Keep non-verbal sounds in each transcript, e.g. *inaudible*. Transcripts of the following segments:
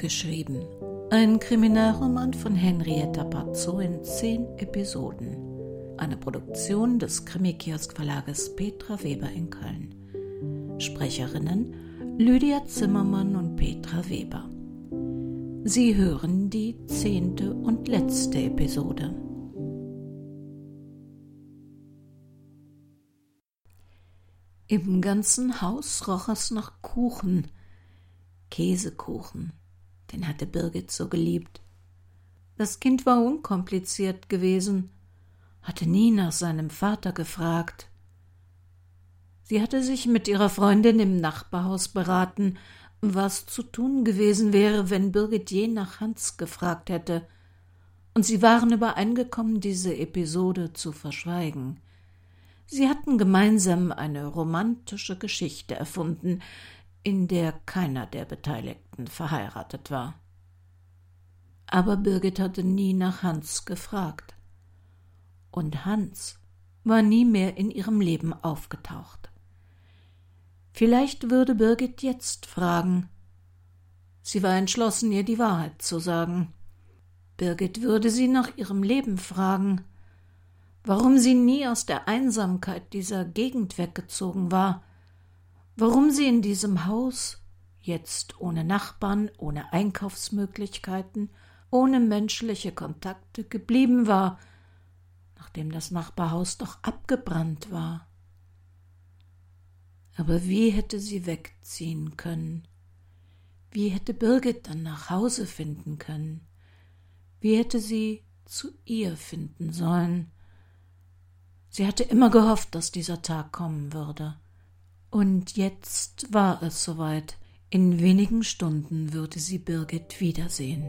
Abgeschrieben. Ein Kriminalroman von Henrietta Pazzo in zehn Episoden. Eine Produktion des Krimikiosk Verlages Petra Weber in Köln. Sprecherinnen Lydia Zimmermann und Petra Weber. Sie hören die zehnte und letzte Episode. Im ganzen Haus roch es nach Kuchen, Käsekuchen, den hatte Birgit so geliebt. Das Kind war unkompliziert gewesen, hatte nie nach seinem Vater gefragt. Sie hatte sich mit ihrer Freundin im Nachbarhaus beraten, was zu tun gewesen wäre, wenn Birgit je nach Hans gefragt hätte, und sie waren übereingekommen, diese Episode zu verschweigen. Sie hatten gemeinsam eine romantische Geschichte erfunden, in der keiner der Beteiligten verheiratet war. Aber Birgit hatte nie nach Hans gefragt. Und Hans war nie mehr in ihrem Leben aufgetaucht. Vielleicht würde Birgit jetzt fragen. Sie war entschlossen, ihr die Wahrheit zu sagen. Birgit würde sie nach ihrem Leben fragen, warum sie nie aus der Einsamkeit dieser Gegend weggezogen war, warum sie in diesem Haus, jetzt ohne Nachbarn, ohne Einkaufsmöglichkeiten, ohne menschliche Kontakte geblieben war, nachdem das Nachbarhaus doch abgebrannt war. Aber wie hätte sie wegziehen können? Wie hätte Birgit dann nach Hause finden können? Wie hätte sie zu ihr finden sollen? Sie hatte immer gehofft, dass dieser Tag kommen würde. Und jetzt war es soweit. In wenigen Stunden würde sie Birgit wiedersehen.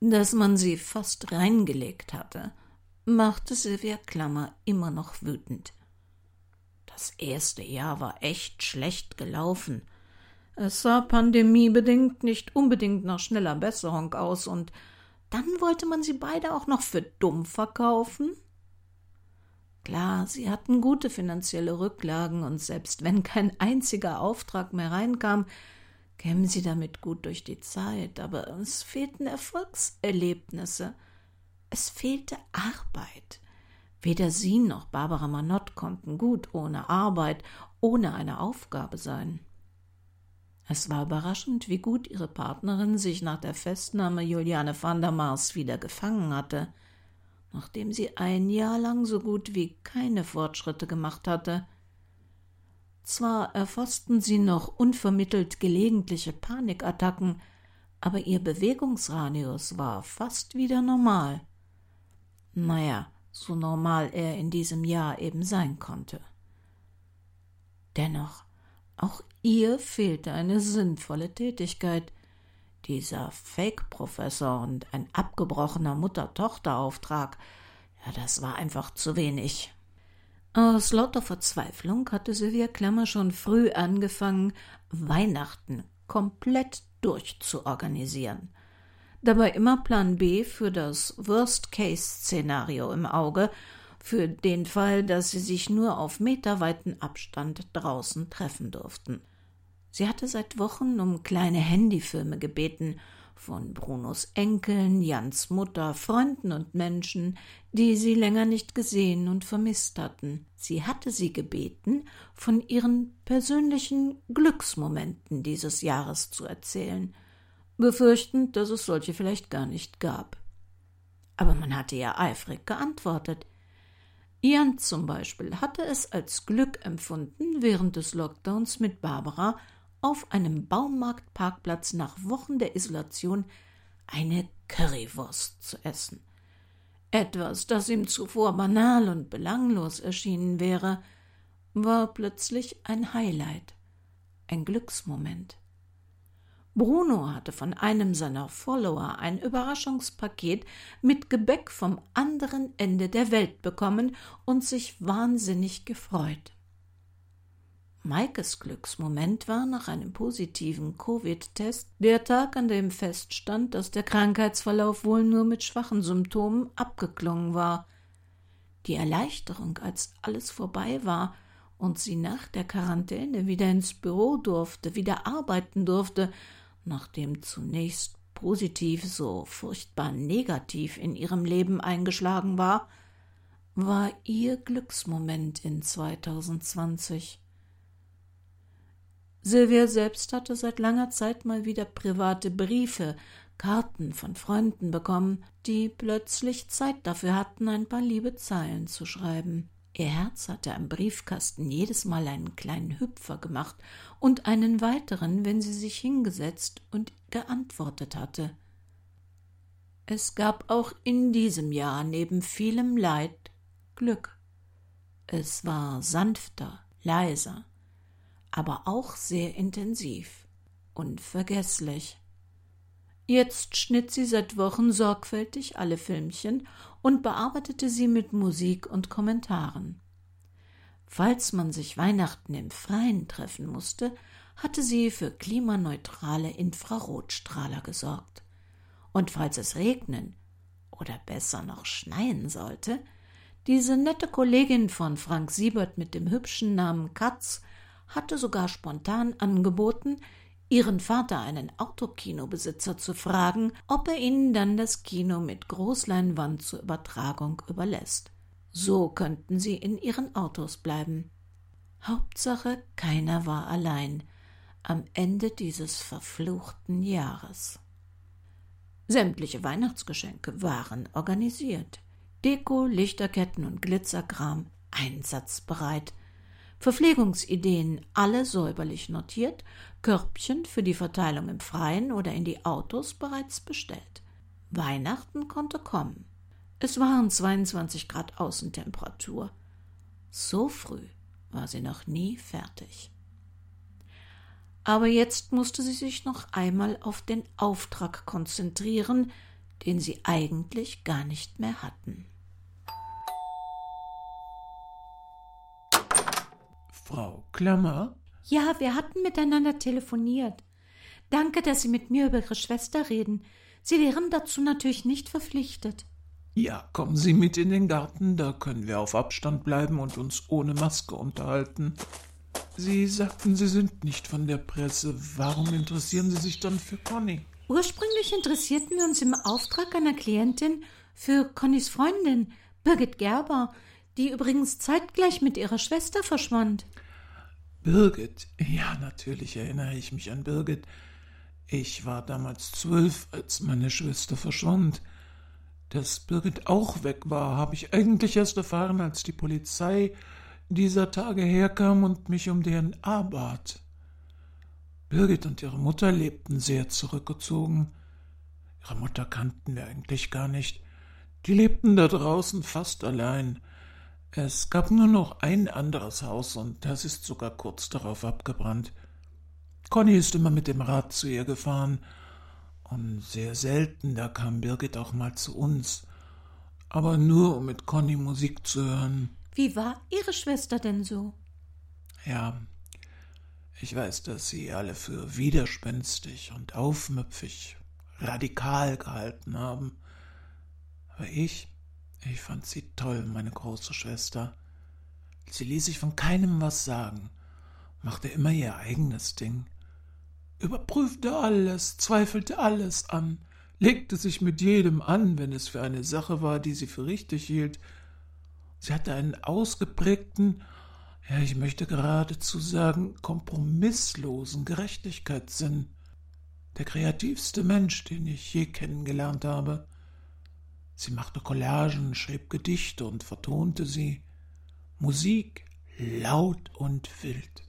Dass man sie fast reingelegt hatte, machte Sylvia Klammer immer noch wütend. Das erste Jahr war echt schlecht gelaufen. Es sah pandemiebedingt nicht unbedingt nach schneller Besserung aus, und dann wollte man sie beide auch noch für dumm verkaufen? Klar, sie hatten gute finanzielle Rücklagen, und selbst wenn kein einziger Auftrag mehr reinkam, kämen sie damit gut durch die Zeit, aber es fehlten Erfolgserlebnisse. Es fehlte Arbeit. Weder sie noch Barbara Manott konnten gut ohne Arbeit, ohne eine Aufgabe sein. Es war überraschend, wie gut ihre Partnerin sich nach der Festnahme Juliane van der Mars wieder gefangen hatte, nachdem sie ein Jahr lang so gut wie keine Fortschritte gemacht hatte. Zwar erfassten sie noch unvermittelt gelegentliche Panikattacken, aber ihr Bewegungsradius war fast wieder normal. Naja, so normal er in diesem Jahr eben sein konnte. Dennoch, auch ihr fehlte eine sinnvolle Tätigkeit. Dieser Fake-Professor und ein abgebrochener Mutter-Tochter-Auftrag, ja, das war einfach zu wenig. Aus lauter Verzweiflung hatte Sylvia Klammer schon früh angefangen, Weihnachten komplett durchzuorganisieren dabei immer Plan B für das Worst-Case-Szenario im Auge, für den Fall, dass sie sich nur auf meterweiten Abstand draußen treffen durften. Sie hatte seit Wochen um kleine Handyfilme gebeten, von Brunos Enkeln, Jans Mutter, Freunden und Menschen, die sie länger nicht gesehen und vermisst hatten. Sie hatte sie gebeten, von ihren persönlichen Glücksmomenten dieses Jahres zu erzählen, befürchtend, dass es solche vielleicht gar nicht gab. Aber man hatte ja eifrig geantwortet. Jan zum Beispiel hatte es als Glück empfunden, während des Lockdowns mit Barbara auf einem Baumarktparkplatz nach Wochen der Isolation eine Currywurst zu essen. Etwas, das ihm zuvor banal und belanglos erschienen wäre, war plötzlich ein Highlight, ein Glücksmoment. Bruno hatte von einem seiner Follower ein Überraschungspaket mit Gebäck vom anderen Ende der Welt bekommen und sich wahnsinnig gefreut. Maikes Glücksmoment war nach einem positiven Covid-Test der Tag, an dem feststand, dass der Krankheitsverlauf wohl nur mit schwachen Symptomen abgeklungen war. Die Erleichterung, als alles vorbei war und sie nach der Quarantäne wieder ins Büro durfte, wieder arbeiten durfte, nachdem zunächst positiv so furchtbar negativ in ihrem Leben eingeschlagen war, war ihr Glücksmoment in 2020. Silvia selbst hatte seit langer Zeit mal wieder private Briefe, Karten von Freunden bekommen, die plötzlich Zeit dafür hatten, ein paar liebe Zeilen zu schreiben. Ihr Herz hatte am Briefkasten jedes Mal einen kleinen Hüpfer gemacht und einen weiteren, wenn sie sich hingesetzt und geantwortet hatte. Es gab auch in diesem Jahr neben vielem Leid Glück. Es war sanfter, leiser, aber auch sehr intensiv, unvergesslich. Jetzt schnitt sie seit Wochen sorgfältig alle Filmchen und bearbeitete sie mit Musik und Kommentaren. Falls man sich Weihnachten im Freien treffen musste, hatte sie für klimaneutrale Infrarotstrahler gesorgt. Und falls es regnen oder besser noch schneien sollte, diese nette Kollegin von Frank Siebert mit dem hübschen Namen Katz hatte sogar spontan angeboten, ihren Vater, einen Autokinobesitzer, zu fragen, ob er ihnen dann das Kino mit Großleinwand zur Übertragung überlässt. So könnten sie in ihren Autos bleiben. Hauptsache, keiner war allein am Ende dieses verfluchten Jahres. Sämtliche Weihnachtsgeschenke waren organisiert. Deko, Lichterketten und Glitzerkram einsatzbereit, Verpflegungsideen alle säuberlich notiert, Körbchen für die Verteilung im Freien oder in die Autos bereits bestellt. Weihnachten konnte kommen. Es waren 22 Grad Außentemperatur. So früh war sie noch nie fertig. Aber jetzt musste sie sich noch einmal auf den Auftrag konzentrieren, den sie eigentlich gar nicht mehr hatten. Frau Klammer? Ja, wir hatten miteinander telefoniert. Danke, dass Sie mit mir über Ihre Schwester reden. Sie wären dazu natürlich nicht verpflichtet. Ja, kommen Sie mit in den Garten, da können wir auf Abstand bleiben und uns ohne Maske unterhalten. Sie sagten, Sie sind nicht von der Presse. Warum interessieren Sie sich dann für Conny? Ursprünglich interessierten wir uns im Auftrag einer Klientin für Connys Freundin, Birgit Gerber, die übrigens zeitgleich mit ihrer Schwester verschwand. Birgit, ja, natürlich erinnere ich mich an Birgit. Ich war damals zwölf, als meine Schwester verschwand. Dass Birgit auch weg war, habe ich eigentlich erst erfahren, als die Polizei dieser Tage herkam und mich um DNA bat. Birgit und ihre Mutter lebten sehr zurückgezogen. Ihre Mutter kannten wir eigentlich gar nicht. Die lebten da draußen fast allein. Es gab nur noch ein anderes Haus und das ist sogar kurz darauf abgebrannt. Conny ist immer mit dem Rad zu ihr gefahren und sehr selten, da kam Birgit auch mal zu uns, aber nur um mit Conny Musik zu hören. Wie war Ihre Schwester denn so? Ja, ich weiß, dass Sie alle für widerspenstig und aufmüpfig, radikal gehalten haben, aber ich, ich fand sie toll, meine große Schwester. Sie ließ sich von keinem was sagen, machte immer ihr eigenes Ding, überprüfte alles, zweifelte alles an, legte sich mit jedem an, wenn es für eine Sache war, die sie für richtig hielt. Sie hatte einen ausgeprägten, ja, ich möchte geradezu sagen, kompromisslosen Gerechtigkeitssinn. Der kreativste Mensch, den ich je kennengelernt habe. Sie machte Collagen, schrieb Gedichte und vertonte sie. Musik laut und wild.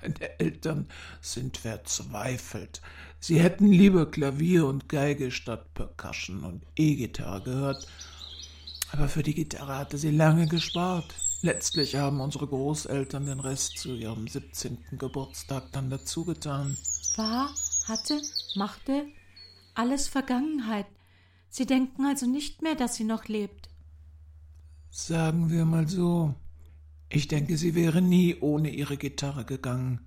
Meine Eltern sind verzweifelt. Sie hätten lieber Klavier und Geige statt Percussion und E-Gitarre gehört. Aber für die Gitarre hatte sie lange gespart. Letztlich haben unsere Großeltern den Rest zu ihrem 17. Geburtstag dann dazugetan. War, hatte, machte alles Vergangenheit. Sie denken also nicht mehr, dass sie noch lebt. Sagen wir mal so, Ich denke, sie wäre nie ohne ihre Gitarre gegangen.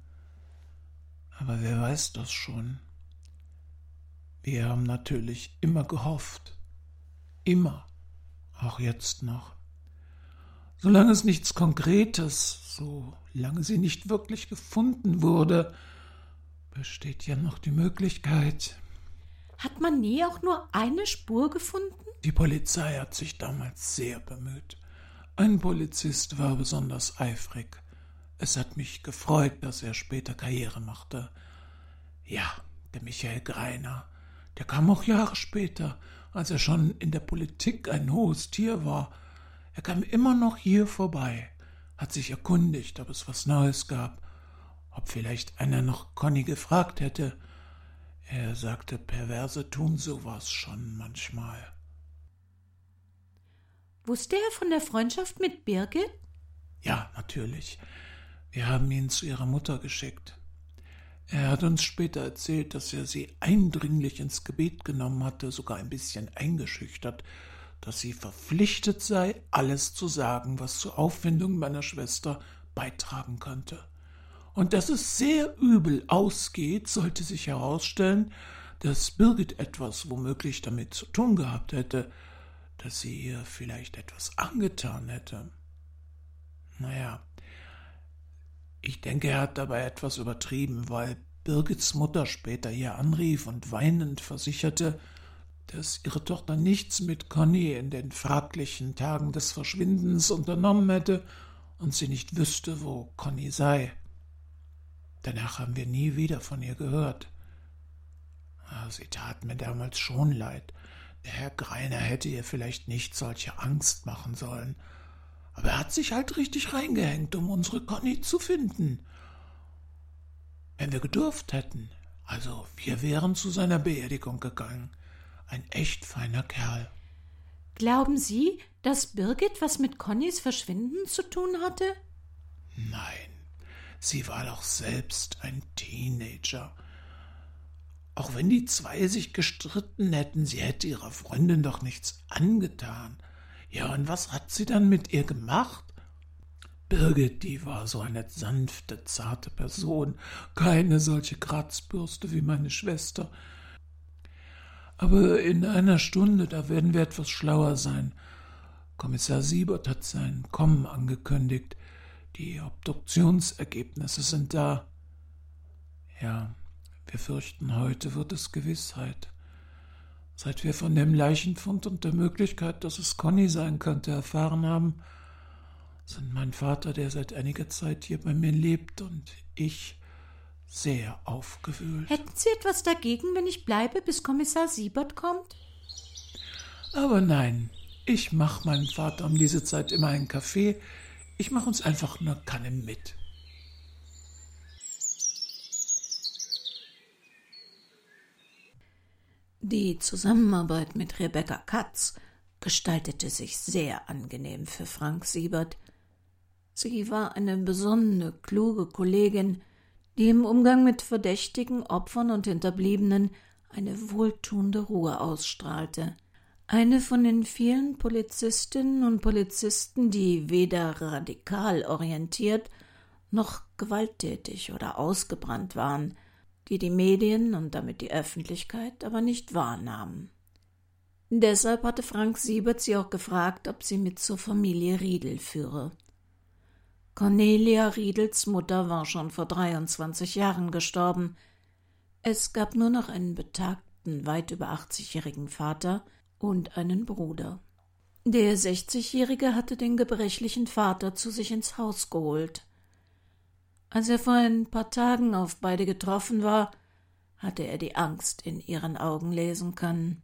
Aber wer weiß das schon? Wir haben natürlich immer gehofft. Immer. Auch jetzt noch. Solange es nichts Konkretes, solange sie nicht wirklich gefunden wurde, besteht ja noch die Möglichkeit. Hat man nie auch nur eine Spur gefunden? Die Polizei hat sich damals sehr bemüht. Ein Polizist war besonders eifrig. Es hat mich gefreut, dass er später Karriere machte. Ja, der Michael Greiner. Der kam auch Jahre später, als er schon in der Politik ein hohes Tier war. Er kam immer noch hier vorbei, hat sich erkundigt, ob es was Neues gab, ob vielleicht einer noch Conny gefragt hätte. Er sagte, Perverse tun sowas schon manchmal. Wusste er von der Freundschaft mit Birgit? Ja, natürlich. Wir haben ihn zu ihrer Mutter geschickt. Er hat uns später erzählt, dass er sie eindringlich ins Gebet genommen hatte, sogar ein bisschen eingeschüchtert, dass sie verpflichtet sei, alles zu sagen, was zur Aufwindung meiner Schwester beitragen könnte. Und dass es sehr übel ausgeht, sollte sich herausstellen, dass Birgit etwas womöglich damit zu tun gehabt hätte, dass sie ihr vielleicht etwas angetan hätte. Naja, ich denke, er hat dabei etwas übertrieben, weil Birgits Mutter später hier anrief und weinend versicherte, dass ihre Tochter nichts mit Conny in den fraglichen Tagen des Verschwindens unternommen hätte und sie nicht wüsste, wo Conny sei. Danach haben wir nie wieder von ihr gehört. Ah, sie tat mir damals schon leid. Der Herr Greiner hätte ihr vielleicht nicht solche Angst machen sollen. Aber er hat sich halt richtig reingehängt, um unsere Conny zu finden. Wenn wir gedurft hätten, also wir wären zu seiner Beerdigung gegangen. Ein echt feiner Kerl. Glauben Sie, dass Birgit was mit Connys Verschwinden zu tun hatte? Nein, sie war doch selbst ein Teenager. Auch wenn die zwei sich gestritten hätten, sie hätte ihrer Freundin doch nichts angetan. Ja, und was hat sie dann mit ihr gemacht? Birgit, die war so eine sanfte, zarte Person, keine solche Kratzbürste wie meine Schwester. Aber in einer Stunde, da werden wir etwas schlauer sein. Kommissar Siebert hat sein Kommen angekündigt. Die Obduktionsergebnisse sind da. Ja, wir fürchten, heute wird es Gewissheit. Seit wir von dem Leichenfund und der Möglichkeit, dass es Conny sein könnte, erfahren haben, sind mein Vater, der seit einiger Zeit hier bei mir lebt, und ich sehr aufgewühlt. Hätten Sie etwas dagegen, wenn ich bleibe, bis Kommissar Siebert kommt? Aber nein, ich mach meinem Vater um diese Zeit immer einen Kaffee. Ich mach uns einfach eine Kanne mit. Die Zusammenarbeit mit Rebecca Katz gestaltete sich sehr angenehm für Frank Siebert. Sie war eine besonnene, kluge Kollegin, die im Umgang mit Verdächtigen, Opfern und Hinterbliebenen eine wohltuende Ruhe ausstrahlte. Eine von den vielen Polizistinnen und Polizisten, die weder radikal orientiert noch gewalttätig oder ausgebrannt waren, die die Medien und damit die Öffentlichkeit aber nicht wahrnahmen. Deshalb hatte Frank Siebert sie auch gefragt, ob sie mit zur Familie Riedel führe. Cornelia Riedels Mutter war schon vor 23 Jahren gestorben. Es gab nur noch einen betagten, weit über 80-jährigen Vater und einen Bruder. Der 60-Jährige hatte den gebrechlichen Vater zu sich ins Haus geholt. Als er vor ein paar Tagen auf beide getroffen war, hatte er die Angst in ihren Augen lesen können.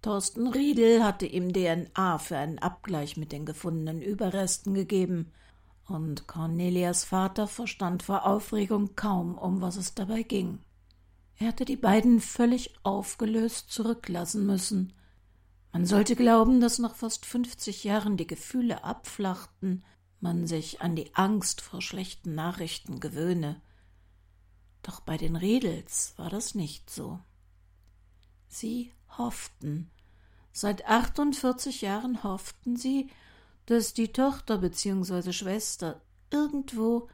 Thorsten Riedel hatte ihm DNA für einen Abgleich mit den gefundenen Überresten gegeben – und Cornelias Vater verstand vor Aufregung kaum, um was es dabei ging. Er hatte die beiden völlig aufgelöst zurücklassen müssen. Man sollte glauben, dass nach fast fünfzig Jahren die Gefühle abflachten, man sich an die Angst vor schlechten Nachrichten gewöhne. Doch bei den Redels war das nicht so. Sie hofften. Seit achtundvierzig Jahren hofften sie, dass die Tochter bzw. Schwester irgendwo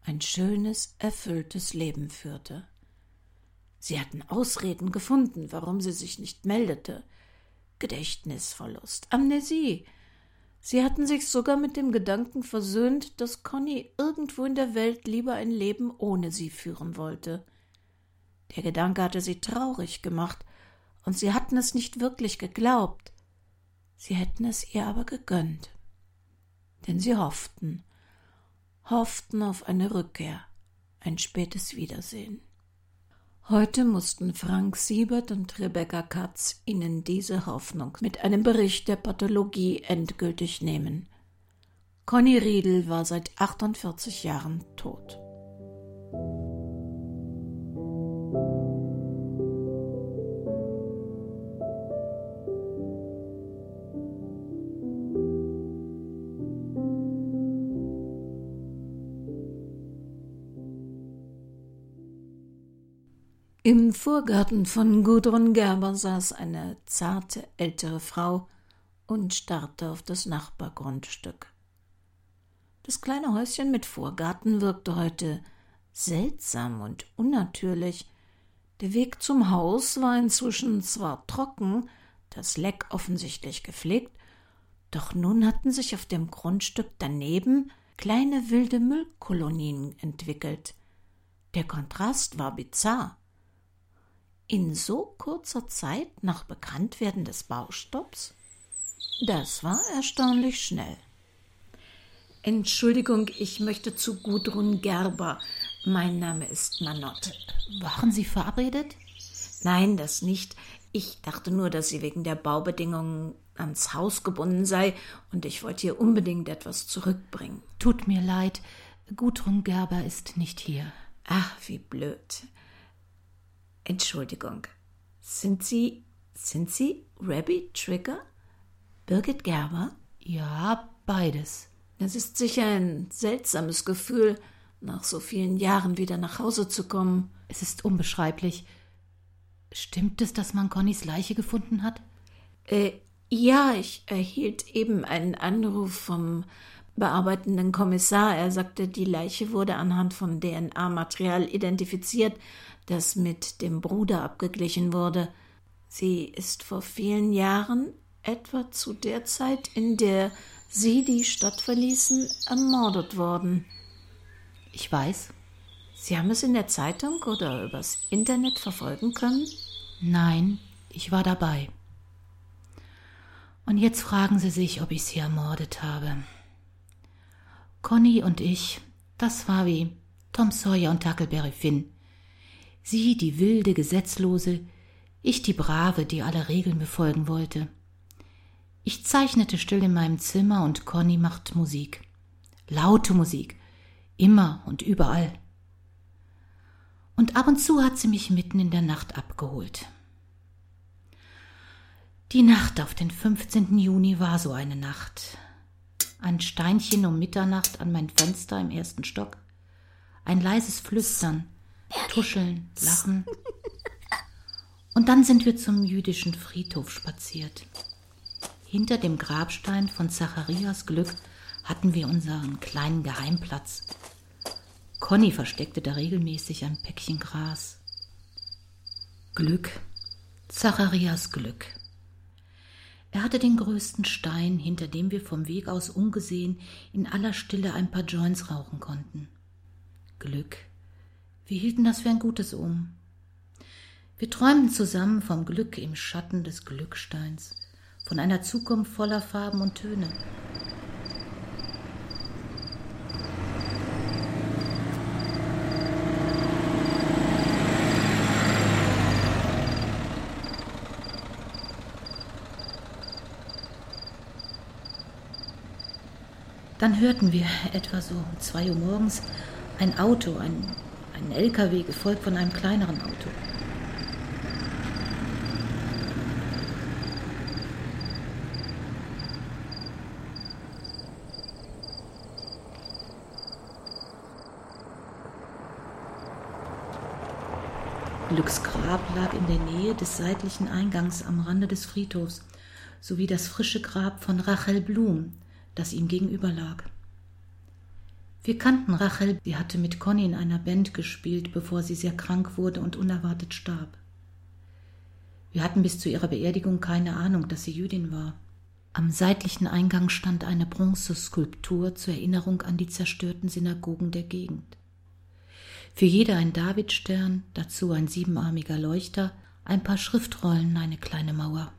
ein schönes, erfülltes Leben führte. Sie hatten Ausreden gefunden, warum sie sich nicht meldete. Gedächtnisverlust, Amnesie. Sie hatten sich sogar mit dem Gedanken versöhnt, dass Conny irgendwo in der Welt lieber ein Leben ohne sie führen wollte. Der Gedanke hatte sie traurig gemacht, und sie hatten es nicht wirklich geglaubt. Sie hätten es ihr aber gegönnt. Denn sie hofften, hofften auf eine Rückkehr, ein spätes Wiedersehen. Heute mussten Frank Siebert und Rebecca Katz ihnen diese Hoffnung mit einem Bericht der Pathologie endgültig nehmen. Conny Riedel war seit 48 Jahren tot. Im Vorgarten von Gudrun Gerber saß eine zarte ältere Frau und starrte auf das Nachbargrundstück. Das kleine Häuschen mit Vorgarten wirkte heute seltsam und unnatürlich. Der Weg zum Haus war inzwischen zwar trocken, das Leck offensichtlich gepflegt, doch nun hatten sich auf dem Grundstück daneben kleine wilde Müllkolonien entwickelt. Der Kontrast war bizarr in so kurzer Zeit nach Bekanntwerden des Baustopps? Das war erstaunlich schnell. Entschuldigung, ich möchte zu Gudrun Gerber. Mein Name ist Manotte. Waren Sie verabredet? Nein, das nicht. Ich dachte nur, dass sie wegen der Baubedingungen ans Haus gebunden sei und ich wollte ihr unbedingt etwas zurückbringen. Tut mir leid, Gudrun Gerber ist nicht hier. Ach, wie blöd. Entschuldigung. Sind Sie, sind Sie Rabbi Trigger? Birgit Gerber? Ja, beides. Es ist sicher ein seltsames Gefühl, nach so vielen Jahren wieder nach Hause zu kommen. Es ist unbeschreiblich. Stimmt es, dass man Connys Leiche gefunden hat? Äh, ja, ich erhielt eben einen Anruf vom bearbeitenden Kommissar. Er sagte, die Leiche wurde anhand von DNA-Material identifiziert, das mit dem Bruder abgeglichen wurde. Sie ist vor vielen Jahren, etwa zu der Zeit, in der Sie die Stadt verließen, ermordet worden. Ich weiß. Sie haben es in der Zeitung oder übers Internet verfolgen können? Nein, ich war dabei. Und jetzt fragen Sie sich, ob ich sie ermordet habe. Conny und ich, das war wie Tom Sawyer und Huckleberry Finn. Sie die wilde, gesetzlose, ich die brave, die alle Regeln befolgen wollte. Ich zeichnete still in meinem Zimmer und Conny macht Musik. Laute Musik, immer und überall. Und ab und zu hat sie mich mitten in der Nacht abgeholt. Die Nacht auf den 15. Juni war so eine Nacht ein Steinchen um Mitternacht an mein Fenster im ersten Stock, ein leises Flüstern, Tuscheln, Lachen. Und dann sind wir zum jüdischen Friedhof spaziert. Hinter dem Grabstein von Zacharias Glück hatten wir unseren kleinen Geheimplatz. Conny versteckte da regelmäßig ein Päckchen Gras. Glück, Zacharias Glück. Er hatte den größten Stein, hinter dem wir vom Weg aus ungesehen in aller Stille ein paar Joints rauchen konnten. Glück. Wir hielten das für ein gutes Um. Wir träumten zusammen vom Glück im Schatten des Glücksteins, von einer Zukunft voller Farben und Töne, Dann hörten wir etwa so um zwei Uhr morgens ein Auto, ein, LKW, gefolgt von einem kleineren Auto. Glücks Grab lag in der Nähe des seitlichen Eingangs am Rande des Friedhofs, sowie das frische Grab von Rachel Blum, das ihm gegenüber lag. Wir kannten Rachel, sie hatte mit Conny in einer Band gespielt, bevor sie sehr krank wurde und unerwartet starb. Wir hatten bis zu ihrer Beerdigung keine Ahnung, dass sie Jüdin war. Am seitlichen Eingang stand eine Bronzeskulptur zur Erinnerung an die zerstörten Synagogen der Gegend. Für jede ein Davidstern, dazu ein siebenarmiger Leuchter, ein paar Schriftrollen, eine kleine Mauer.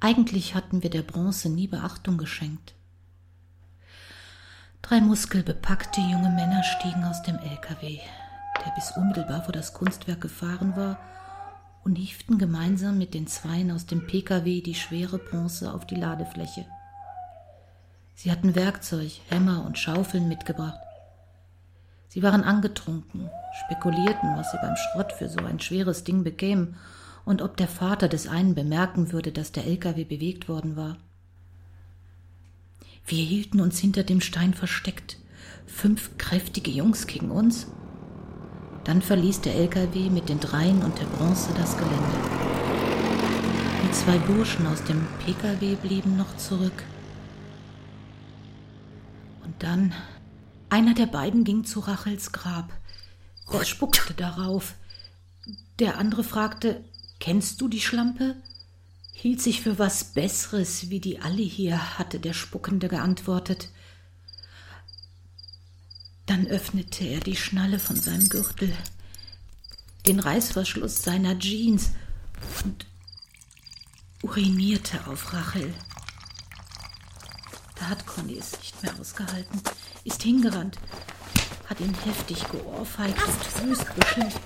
Eigentlich hatten wir der Bronze nie Beachtung geschenkt. Drei muskelbepackte junge Männer stiegen aus dem LKW, der bis unmittelbar vor das Kunstwerk gefahren war, und hieften gemeinsam mit den Zweien aus dem PKW die schwere Bronze auf die Ladefläche. Sie hatten Werkzeug, Hämmer und Schaufeln mitgebracht. Sie waren angetrunken, spekulierten, was sie beim Schrott für so ein schweres Ding bekämen und ob der Vater des einen bemerken würde, dass der LKW bewegt worden war. Wir hielten uns hinter dem Stein versteckt. Fünf kräftige Jungs gegen uns. Dann verließ der LKW mit den Dreien und der Bronze das Gelände. Die zwei Burschen aus dem PKW blieben noch zurück. Und dann, einer der beiden ging zu Rachels Grab. Er spuckte darauf. Der andere fragte, Kennst du die Schlampe? hielt sich für was Besseres wie die alle hier, hatte der Spuckende geantwortet. Dann öffnete er die Schnalle von seinem Gürtel, den Reißverschluss seiner Jeans und urinierte auf Rachel. Da hat Conny es nicht mehr ausgehalten, ist hingerannt, hat ihn heftig geohrfeigt und wüst beschimpft.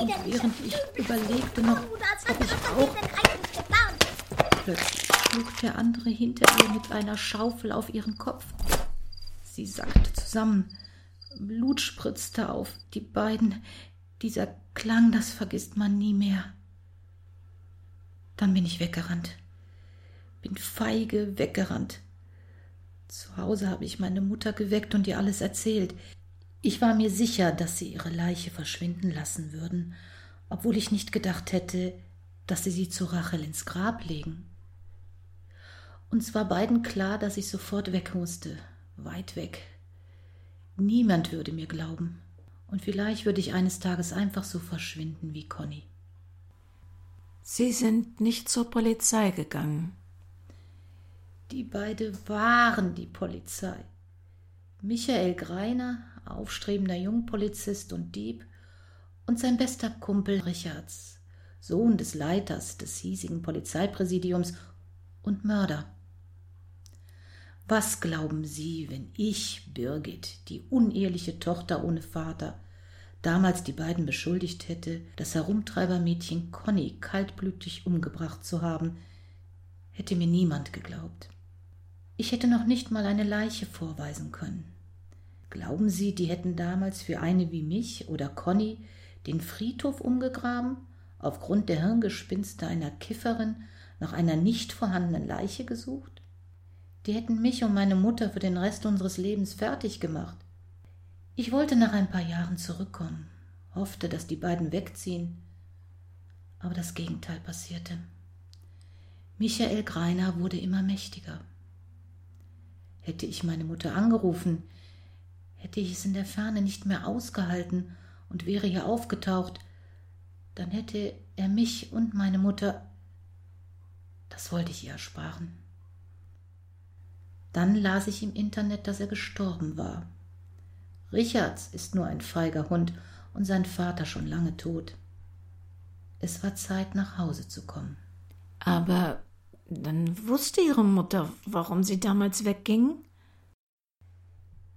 Und während ich überlegte noch, ob ich auch Plötzlich schlug der andere hinter ihr mit einer Schaufel auf ihren Kopf. Sie sackte zusammen. Blut spritzte auf die beiden. Dieser Klang, das vergisst man nie mehr. Dann bin ich weggerannt. Bin feige weggerannt. Zu Hause habe ich meine Mutter geweckt und ihr alles erzählt. Ich war mir sicher, dass sie ihre Leiche verschwinden lassen würden, obwohl ich nicht gedacht hätte, dass sie sie zu Rachel ins Grab legen. Uns war beiden klar, dass ich sofort weg musste, weit weg. Niemand würde mir glauben, und vielleicht würde ich eines Tages einfach so verschwinden wie Conny. Sie sind nicht zur Polizei gegangen. Die beide waren die Polizei. Michael Greiner, aufstrebender Jungpolizist und Dieb, und sein bester Kumpel Richards, Sohn des Leiters des hiesigen Polizeipräsidiums und Mörder. Was glauben Sie, wenn ich, Birgit, die uneheliche Tochter ohne Vater, damals die beiden beschuldigt hätte, das Herumtreibermädchen Conny kaltblütig umgebracht zu haben, hätte mir niemand geglaubt. Ich hätte noch nicht mal eine Leiche vorweisen können. Glauben Sie, die hätten damals für eine wie mich oder Conny den Friedhof umgegraben, aufgrund der Hirngespinste einer Kifferin nach einer nicht vorhandenen Leiche gesucht? Die hätten mich und meine Mutter für den Rest unseres Lebens fertig gemacht. Ich wollte nach ein paar Jahren zurückkommen, hoffte, dass die beiden wegziehen, aber das Gegenteil passierte. Michael Greiner wurde immer mächtiger. Hätte ich meine Mutter angerufen, hätte ich es in der Ferne nicht mehr ausgehalten und wäre hier aufgetaucht, dann hätte er mich und meine Mutter. Das wollte ich ihr ersparen. Dann las ich im Internet, dass er gestorben war. Richards ist nur ein feiger Hund und sein Vater schon lange tot. Es war Zeit, nach Hause zu kommen. Aber dann wusste Ihre Mutter, warum Sie damals wegging?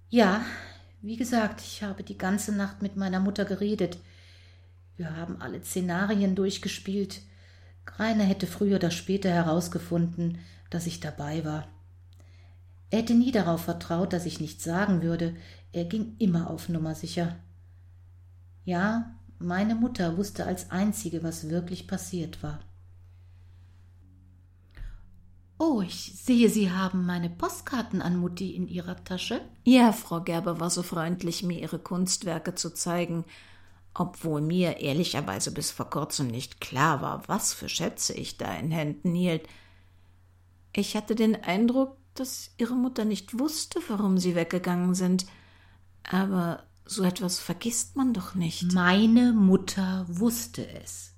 Ja, wie gesagt, ich habe die ganze Nacht mit meiner Mutter geredet. Wir haben alle Szenarien durchgespielt. Greiner hätte früher oder später herausgefunden, dass ich dabei war. Er hätte nie darauf vertraut, dass ich nichts sagen würde. Er ging immer auf Nummer sicher. Ja, meine Mutter wusste als einzige, was wirklich passiert war. Oh, ich sehe, Sie haben meine Postkarten an Mutti in Ihrer Tasche. Ja, Frau Gerber war so freundlich, mir ihre Kunstwerke zu zeigen, obwohl mir ehrlicherweise bis vor kurzem nicht klar war, was für Schätze ich da in Händen hielt. Ich hatte den Eindruck, dass Ihre Mutter nicht wusste, warum Sie weggegangen sind. Aber so etwas vergisst man doch nicht. Meine Mutter wusste es.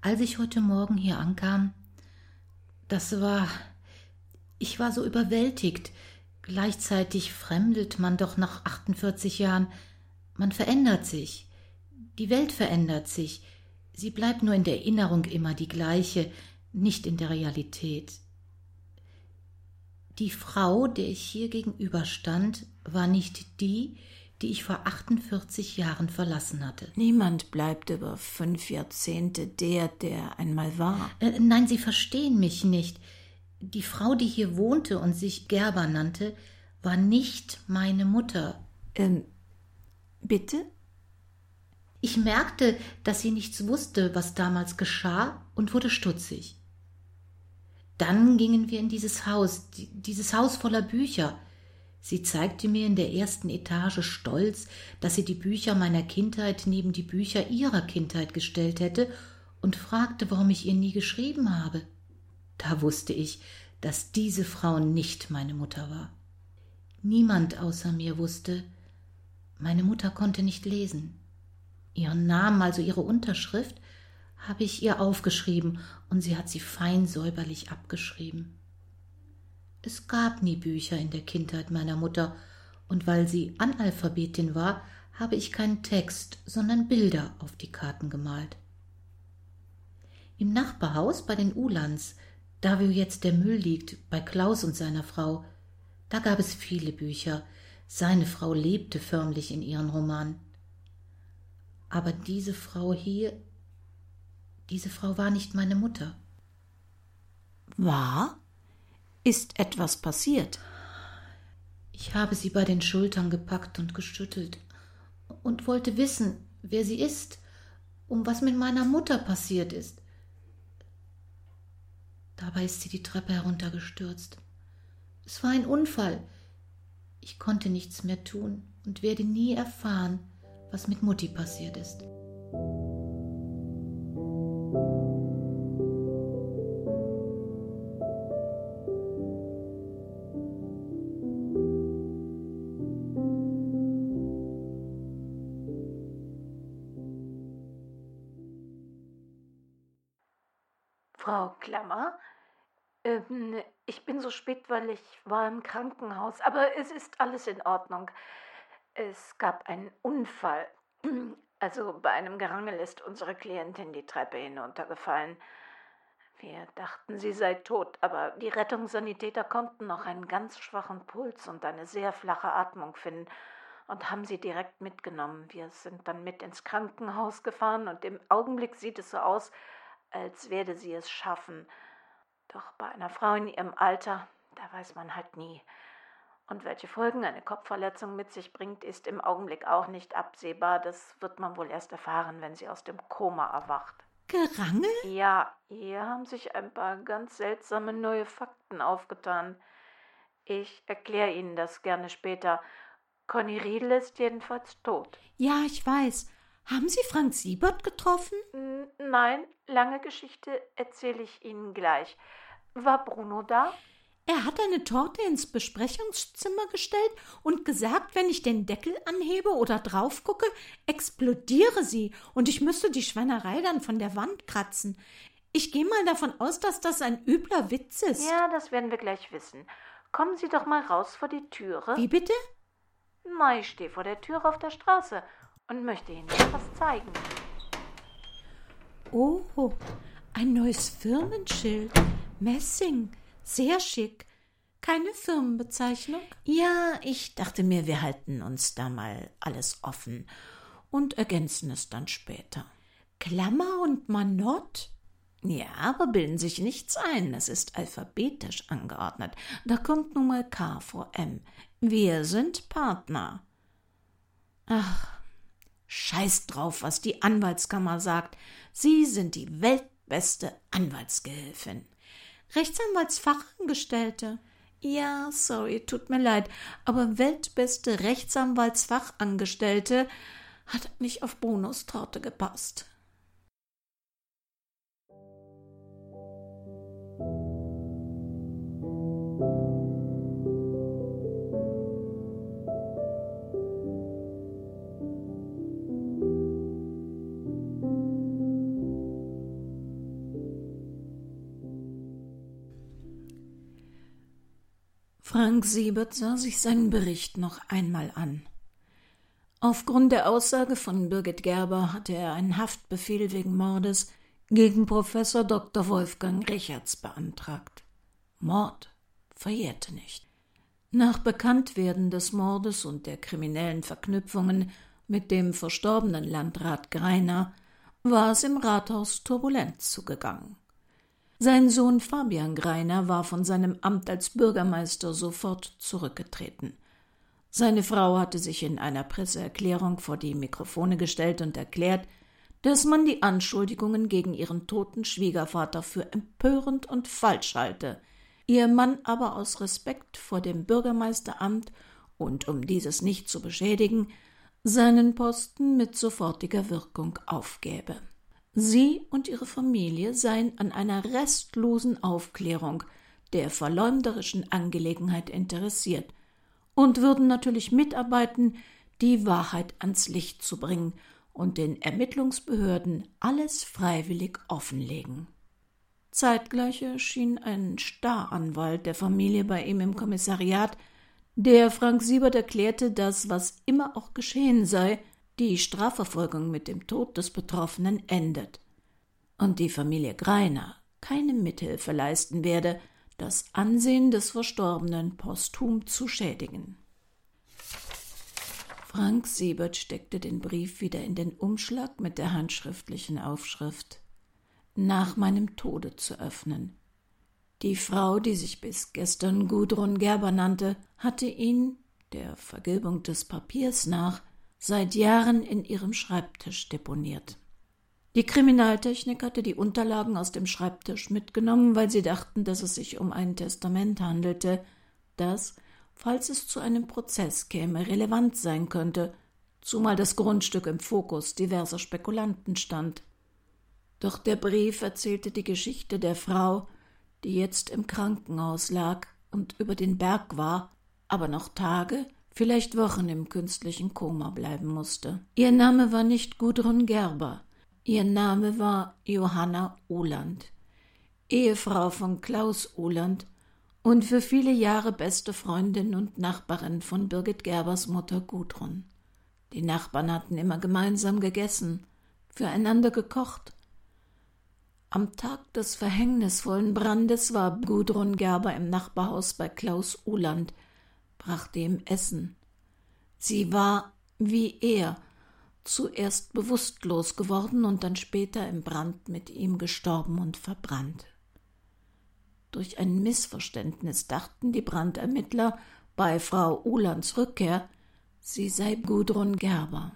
Als ich heute Morgen hier ankam, das war. Ich war so überwältigt. Gleichzeitig fremdelt man doch nach 48 Jahren. Man verändert sich. Die Welt verändert sich. Sie bleibt nur in der Erinnerung immer die gleiche, nicht in der Realität. Die Frau, der ich hier gegenüberstand, war nicht die, die ich vor 48 Jahren verlassen hatte. Niemand bleibt über fünf Jahrzehnte der, der einmal war. Äh, nein, Sie verstehen mich nicht. Die Frau, die hier wohnte und sich Gerber nannte, war nicht meine Mutter. Ähm, bitte? Ich merkte, dass sie nichts wusste, was damals geschah, und wurde stutzig. Dann gingen wir in dieses Haus, dieses Haus voller Bücher. Sie zeigte mir in der ersten Etage stolz, dass sie die Bücher meiner Kindheit neben die Bücher ihrer Kindheit gestellt hätte und fragte, warum ich ihr nie geschrieben habe. Da wusste ich, dass diese Frau nicht meine Mutter war. Niemand außer mir wusste, meine Mutter konnte nicht lesen. Ihren Namen, also ihre Unterschrift, habe ich ihr aufgeschrieben und sie hat sie fein säuberlich abgeschrieben. Es gab nie Bücher in der Kindheit meiner Mutter, und weil sie Analphabetin war, habe ich keinen Text, sondern Bilder auf die Karten gemalt. Im Nachbarhaus bei den Ulans, da wo jetzt der Müll liegt, bei Klaus und seiner Frau, da gab es viele Bücher. Seine Frau lebte förmlich in ihren Roman. Aber diese Frau hier, diese Frau war nicht meine Mutter. War? Ist etwas passiert? Ich habe sie bei den Schultern gepackt und geschüttelt und wollte wissen, wer sie ist, um was mit meiner Mutter passiert ist. Dabei ist sie die Treppe heruntergestürzt. Es war ein Unfall. Ich konnte nichts mehr tun und werde nie erfahren, was mit Mutti passiert ist. Ähm, ich bin so spät, weil ich war im Krankenhaus, aber es ist alles in Ordnung. Es gab einen Unfall. *clears throat* Also bei einem Gerangel ist unsere Klientin die Treppe hinuntergefallen. Wir dachten, sie sei tot, aber die Rettungssanitäter konnten noch einen ganz schwachen Puls und eine sehr flache Atmung finden und haben sie direkt mitgenommen. Wir sind dann mit ins Krankenhaus gefahren und im Augenblick sieht es so aus, als werde sie es schaffen. Doch bei einer Frau in ihrem Alter, da weiß man halt nie. Und welche Folgen eine Kopfverletzung mit sich bringt, ist im Augenblick auch nicht absehbar. Das wird man wohl erst erfahren, wenn sie aus dem Koma erwacht. Gerangel? Ja, hier haben sich ein paar ganz seltsame neue Fakten aufgetan. Ich erkläre Ihnen das gerne später. Conny Riedel ist jedenfalls tot. Ja, ich weiß. Haben Sie Frank Siebert getroffen? Nein, lange Geschichte erzähle ich Ihnen gleich. War Bruno da? Er hat eine Torte ins Besprechungszimmer gestellt und gesagt, wenn ich den Deckel anhebe oder drauf gucke, explodiere sie und ich müsste die Schweinerei dann von der Wand kratzen. Ich gehe mal davon aus, dass das ein übler Witz ist. Ja, das werden wir gleich wissen. Kommen Sie doch mal raus vor die Türe. Wie bitte? Na, ich stehe vor der Türe auf der Straße und möchte Ihnen etwas zeigen. Oh, ein neues Firmenschild. Messing. Sehr schick. Keine Firmenbezeichnung? Ja, ich dachte mir, wir halten uns da mal alles offen und ergänzen es dann später. Klammer und Manott? Ja, aber bilden sich nichts ein. Es ist alphabetisch angeordnet. Da kommt nun mal K vor M. Wir sind Partner. Ach, scheiß drauf, was die Anwaltskammer sagt. Sie sind die weltbeste Anwaltsgehilfin. Rechtsanwaltsfachangestellte. Ja, sorry, tut mir leid, aber weltbeste Rechtsanwaltsfachangestellte hat nicht auf Brunos Torte gepasst. Frank Siebert sah sich seinen Bericht noch einmal an. Aufgrund der Aussage von Birgit Gerber hatte er einen Haftbefehl wegen Mordes gegen Professor Dr. Wolfgang Richards beantragt. Mord verjährte nicht. Nach Bekanntwerden des Mordes und der kriminellen Verknüpfungen mit dem verstorbenen Landrat Greiner war es im Rathaus turbulent zugegangen. Sein Sohn Fabian Greiner war von seinem Amt als Bürgermeister sofort zurückgetreten. Seine Frau hatte sich in einer Presseerklärung vor die Mikrofone gestellt und erklärt, dass man die Anschuldigungen gegen ihren toten Schwiegervater für empörend und falsch halte, ihr Mann aber aus Respekt vor dem Bürgermeisteramt und um dieses nicht zu beschädigen, seinen Posten mit sofortiger Wirkung aufgäbe. Sie und ihre Familie seien an einer restlosen Aufklärung der verleumderischen Angelegenheit interessiert und würden natürlich mitarbeiten, die Wahrheit ans Licht zu bringen und den Ermittlungsbehörden alles freiwillig offenlegen. Zeitgleich erschien ein Staranwalt der Familie bei ihm im Kommissariat, der Frank Siebert erklärte, dass, was immer auch geschehen sei, die Strafverfolgung mit dem Tod des Betroffenen endet und die Familie Greiner keine Mithilfe leisten werde, das Ansehen des Verstorbenen posthum zu schädigen. Frank Siebert steckte den Brief wieder in den Umschlag mit der handschriftlichen Aufschrift Nach meinem Tode zu öffnen. Die Frau, die sich bis gestern Gudrun Gerber nannte, hatte ihn, der Vergilbung des Papiers nach, seit Jahren in ihrem Schreibtisch deponiert. Die Kriminaltechnik hatte die Unterlagen aus dem Schreibtisch mitgenommen, weil sie dachten, dass es sich um ein Testament handelte, das, falls es zu einem Prozess käme, relevant sein könnte, zumal das Grundstück im Fokus diverser Spekulanten stand. Doch der Brief erzählte die Geschichte der Frau, die jetzt im Krankenhaus lag und über den Berg war, aber noch Tage, vielleicht Wochen im künstlichen Koma bleiben musste. Ihr Name war nicht Gudrun Gerber. Ihr Name war Johanna Uhland, Ehefrau von Klaus Uhland und für viele Jahre beste Freundin und Nachbarin von Birgit Gerbers Mutter Gudrun. Die Nachbarn hatten immer gemeinsam gegessen, füreinander gekocht. Am Tag des verhängnisvollen Brandes war Gudrun Gerber im Nachbarhaus bei Klaus Uhland brachte ihm Essen. Sie war, wie er, zuerst bewusstlos geworden und dann später im Brand mit ihm gestorben und verbrannt. Durch ein Missverständnis dachten die Brandermittler bei Frau Uhlands Rückkehr, sie sei Gudrun Gerber.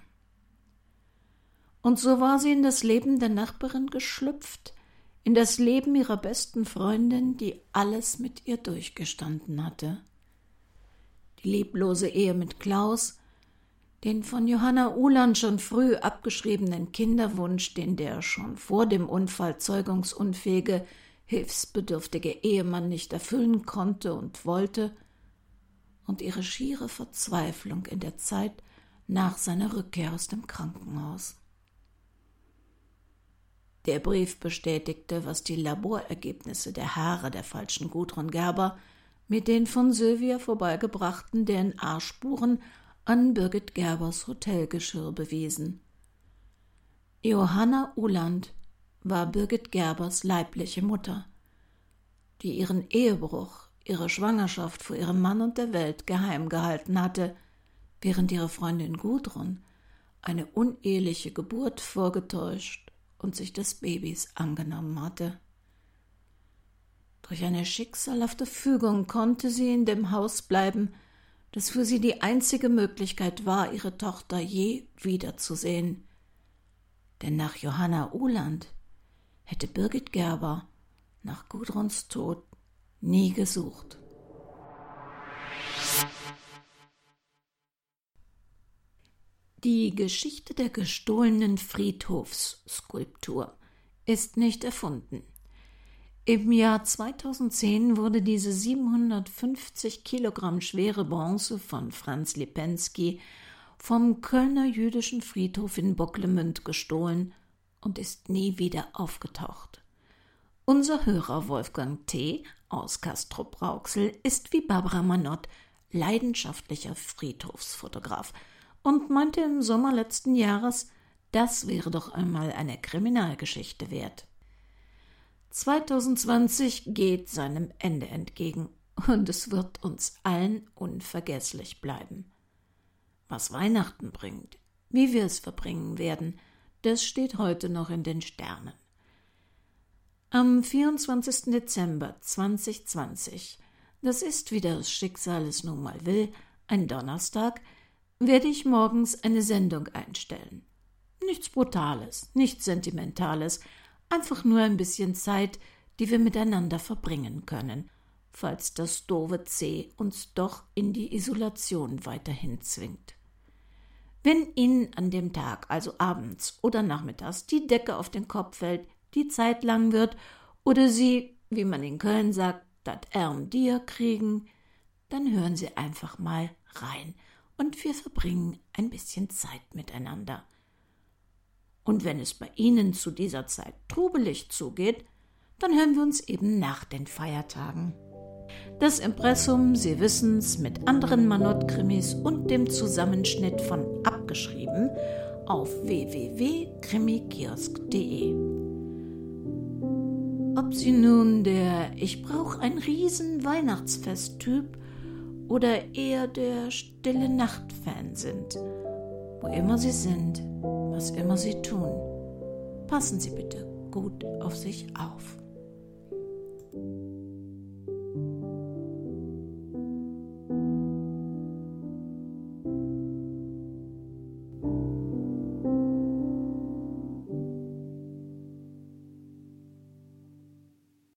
Und so war sie in das Leben der Nachbarin geschlüpft, in das Leben ihrer besten Freundin, die alles mit ihr durchgestanden hatte die leblose Ehe mit Klaus, den von Johanna Uhland schon früh abgeschriebenen Kinderwunsch, den der schon vor dem Unfall zeugungsunfähige, hilfsbedürftige Ehemann nicht erfüllen konnte und wollte, und ihre schiere Verzweiflung in der Zeit nach seiner Rückkehr aus dem Krankenhaus. Der Brief bestätigte, was die Laborergebnisse der Haare der falschen Gudrun Gerber mit den von Sylvia vorbeigebrachten DNA-Spuren an Birgit Gerbers Hotelgeschirr bewiesen. Johanna Uland war Birgit Gerbers leibliche Mutter, die ihren Ehebruch, ihre Schwangerschaft vor ihrem Mann und der Welt geheim gehalten hatte, während ihre Freundin Gudrun eine uneheliche Geburt vorgetäuscht und sich des Babys angenommen hatte. Durch eine schicksalhafte Fügung konnte sie in dem Haus bleiben, das für sie die einzige Möglichkeit war, ihre Tochter je wiederzusehen. Denn nach Johanna Uhland hätte Birgit Gerber nach Gudruns Tod nie gesucht. Die Geschichte der gestohlenen Friedhofsskulptur ist nicht erfunden. Im Jahr 2010 wurde diese 750 Kilogramm schwere Bronze von Franz Lipensky vom Kölner jüdischen Friedhof in Bocklemünd gestohlen und ist nie wieder aufgetaucht. Unser Hörer Wolfgang T. aus Castrop-Rauxel ist wie Barbara Manott leidenschaftlicher Friedhofsfotograf und meinte im Sommer letzten Jahres, das wäre doch einmal eine Kriminalgeschichte wert. 2020 geht seinem Ende entgegen und es wird uns allen unvergesslich bleiben. Was Weihnachten bringt, wie wir es verbringen werden, das steht heute noch in den Sternen. Am 24. Dezember 2020, das ist, wie das Schicksal es nun mal will, ein Donnerstag, werde ich morgens eine Sendung einstellen. Nichts Brutales, nichts Sentimentales, einfach nur ein bisschen Zeit, die wir miteinander verbringen können, falls das doofe C uns doch in die Isolation weiterhin zwingt. Wenn Ihnen an dem Tag, also abends oder nachmittags, die Decke auf den Kopf fällt, die Zeit lang wird oder Sie, wie man in Köln sagt, dat Ärm dir kriegen, dann hören Sie einfach mal rein und wir verbringen ein bisschen Zeit miteinander. Und wenn es bei Ihnen zu dieser Zeit trubelig zugeht, dann hören wir uns eben nach den Feiertagen. Das Impressum, Sie wissen's, mit anderen Manott-Krimis und dem Zusammenschnitt von Abgeschrieben auf www.krimikiosk.de. Ob Sie nun der Ich brauch ein riesen Weihnachtsfest-Typ oder eher der Stille Nacht-Fan sind, wo immer Sie sind, was immer Sie tun, passen Sie bitte gut auf sich auf.